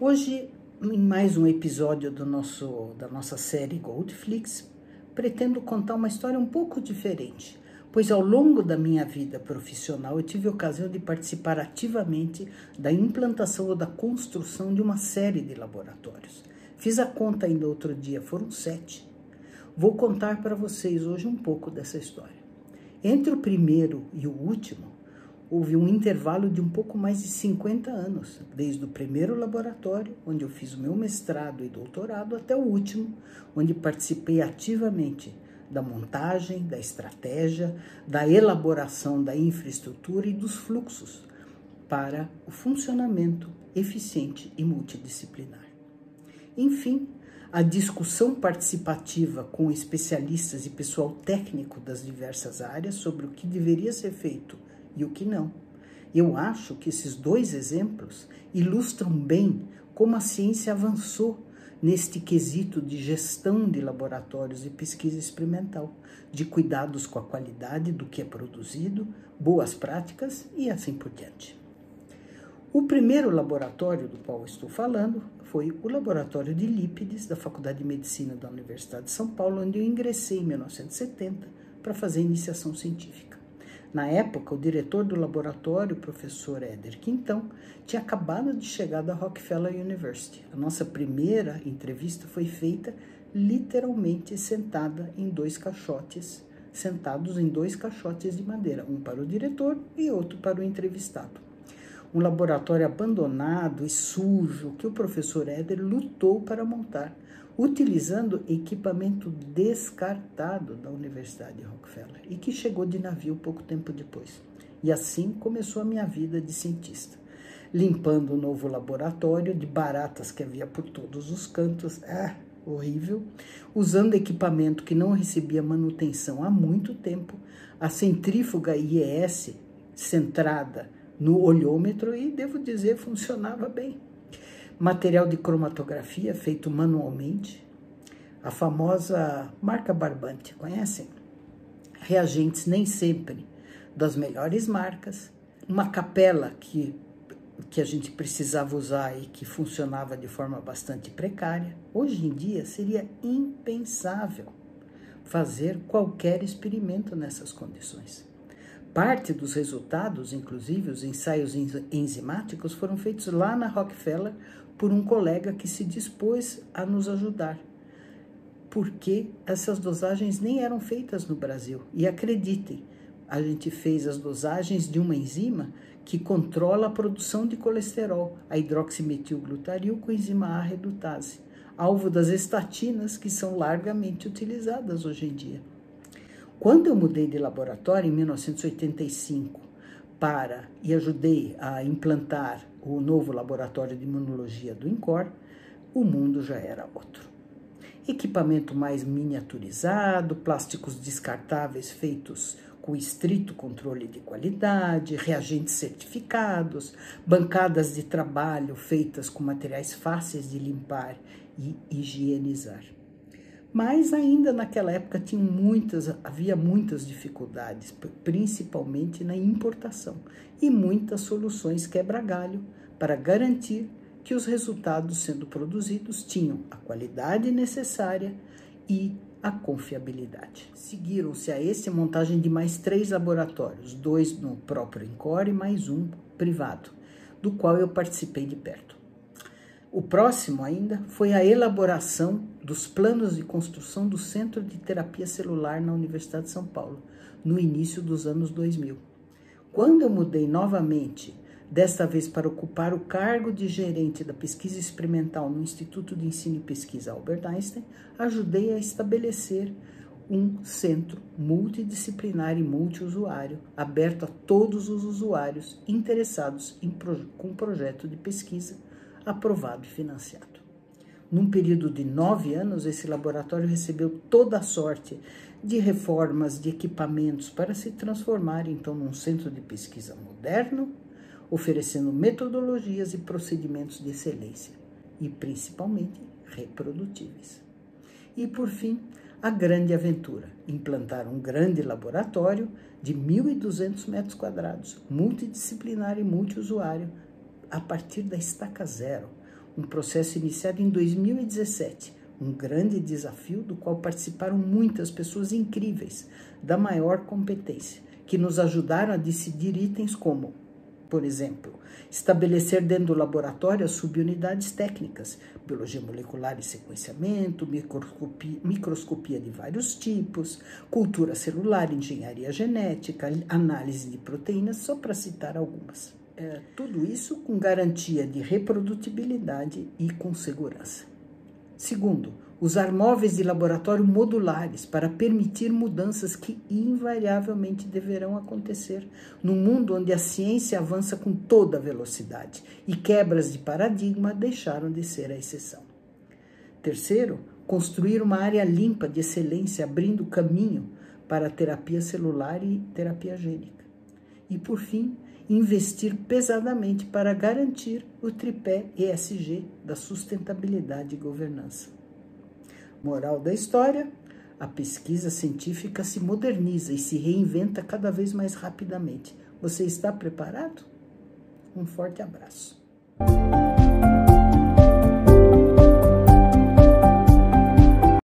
Hoje, em mais um episódio do nosso, da nossa série Goldflix, pretendo contar uma história um pouco diferente, pois ao longo da minha vida profissional eu tive a ocasião de participar ativamente da implantação ou da construção de uma série de laboratórios. Fiz a conta ainda outro dia, foram sete. Vou contar para vocês hoje um pouco dessa história. Entre o primeiro e o último, houve um intervalo de um pouco mais de 50 anos, desde o primeiro laboratório, onde eu fiz o meu mestrado e doutorado, até o último, onde participei ativamente da montagem, da estratégia, da elaboração da infraestrutura e dos fluxos para o funcionamento eficiente e multidisciplinar. Enfim, a discussão participativa com especialistas e pessoal técnico das diversas áreas sobre o que deveria ser feito e o que não. Eu acho que esses dois exemplos ilustram bem como a ciência avançou neste quesito de gestão de laboratórios e pesquisa experimental, de cuidados com a qualidade do que é produzido, boas práticas e assim por diante. O primeiro laboratório do qual estou falando foi o Laboratório de Lípides da Faculdade de Medicina da Universidade de São Paulo, onde eu ingressei em 1970 para fazer iniciação científica. Na época, o diretor do laboratório, o professor Éder Quintão, tinha acabado de chegar da Rockefeller University. A nossa primeira entrevista foi feita literalmente sentada em dois caixotes, sentados em dois caixotes de madeira, um para o diretor e outro para o entrevistado. Um laboratório abandonado e sujo que o professor Éder lutou para montar utilizando equipamento descartado da Universidade de Rockefeller e que chegou de navio pouco tempo depois. E assim começou a minha vida de cientista, limpando o um novo laboratório de baratas que havia por todos os cantos, ah, horrível, usando equipamento que não recebia manutenção há muito tempo, a centrífuga IES centrada no olhômetro e devo dizer funcionava bem material de cromatografia feito manualmente, a famosa marca Barbante, conhecem? Reagentes nem sempre das melhores marcas, uma capela que, que a gente precisava usar e que funcionava de forma bastante precária. Hoje em dia seria impensável fazer qualquer experimento nessas condições. Parte dos resultados, inclusive os ensaios enzimáticos, foram feitos lá na Rockefeller por um colega que se dispôs a nos ajudar, porque essas dosagens nem eram feitas no Brasil. E acreditem, a gente fez as dosagens de uma enzima que controla a produção de colesterol, a hidroximetilglutaril com enzima A redutase, alvo das estatinas que são largamente utilizadas hoje em dia. Quando eu mudei de laboratório em 1985 para e ajudei a implantar o novo laboratório de imunologia do INCOR, o mundo já era outro. Equipamento mais miniaturizado, plásticos descartáveis feitos com estrito controle de qualidade, reagentes certificados, bancadas de trabalho feitas com materiais fáceis de limpar e higienizar. Mas ainda naquela época tinha muitas, havia muitas dificuldades, principalmente na importação, e muitas soluções quebra-galho para garantir que os resultados sendo produzidos tinham a qualidade necessária e a confiabilidade. Seguiram-se a esse montagem de mais três laboratórios, dois no próprio Encore e mais um privado, do qual eu participei de perto. O próximo ainda foi a elaboração dos planos de construção do Centro de Terapia Celular na Universidade de São Paulo, no início dos anos 2000. Quando eu mudei novamente, desta vez para ocupar o cargo de gerente da pesquisa experimental no Instituto de Ensino e Pesquisa Albert Einstein, ajudei a estabelecer um centro multidisciplinar e multiusuário, aberto a todos os usuários interessados em com projeto de pesquisa aprovado e financiado. Num período de nove anos, esse laboratório recebeu toda a sorte de reformas de equipamentos para se transformar então num centro de pesquisa moderno, oferecendo metodologias e procedimentos de excelência e principalmente reprodutíveis. E por fim, a grande aventura: implantar um grande laboratório de 1.200 metros quadrados, multidisciplinar e multiusuário, a partir da estaca zero, um processo iniciado em 2017, um grande desafio do qual participaram muitas pessoas incríveis, da maior competência, que nos ajudaram a decidir itens como por exemplo, estabelecer dentro do laboratório as subunidades técnicas, biologia molecular e sequenciamento, microscopia, microscopia de vários tipos, cultura celular, engenharia genética, análise de proteínas, só para citar algumas. É, tudo isso com garantia de reprodutibilidade e com segurança. Segundo, usar móveis de laboratório modulares para permitir mudanças que invariavelmente deverão acontecer num mundo onde a ciência avança com toda velocidade e quebras de paradigma deixaram de ser a exceção. Terceiro, construir uma área limpa de excelência abrindo caminho para terapia celular e terapia gênica. E por fim, investir pesadamente para garantir o tripé ESG da sustentabilidade e governança. Moral da história: a pesquisa científica se moderniza e se reinventa cada vez mais rapidamente. Você está preparado? Um forte abraço.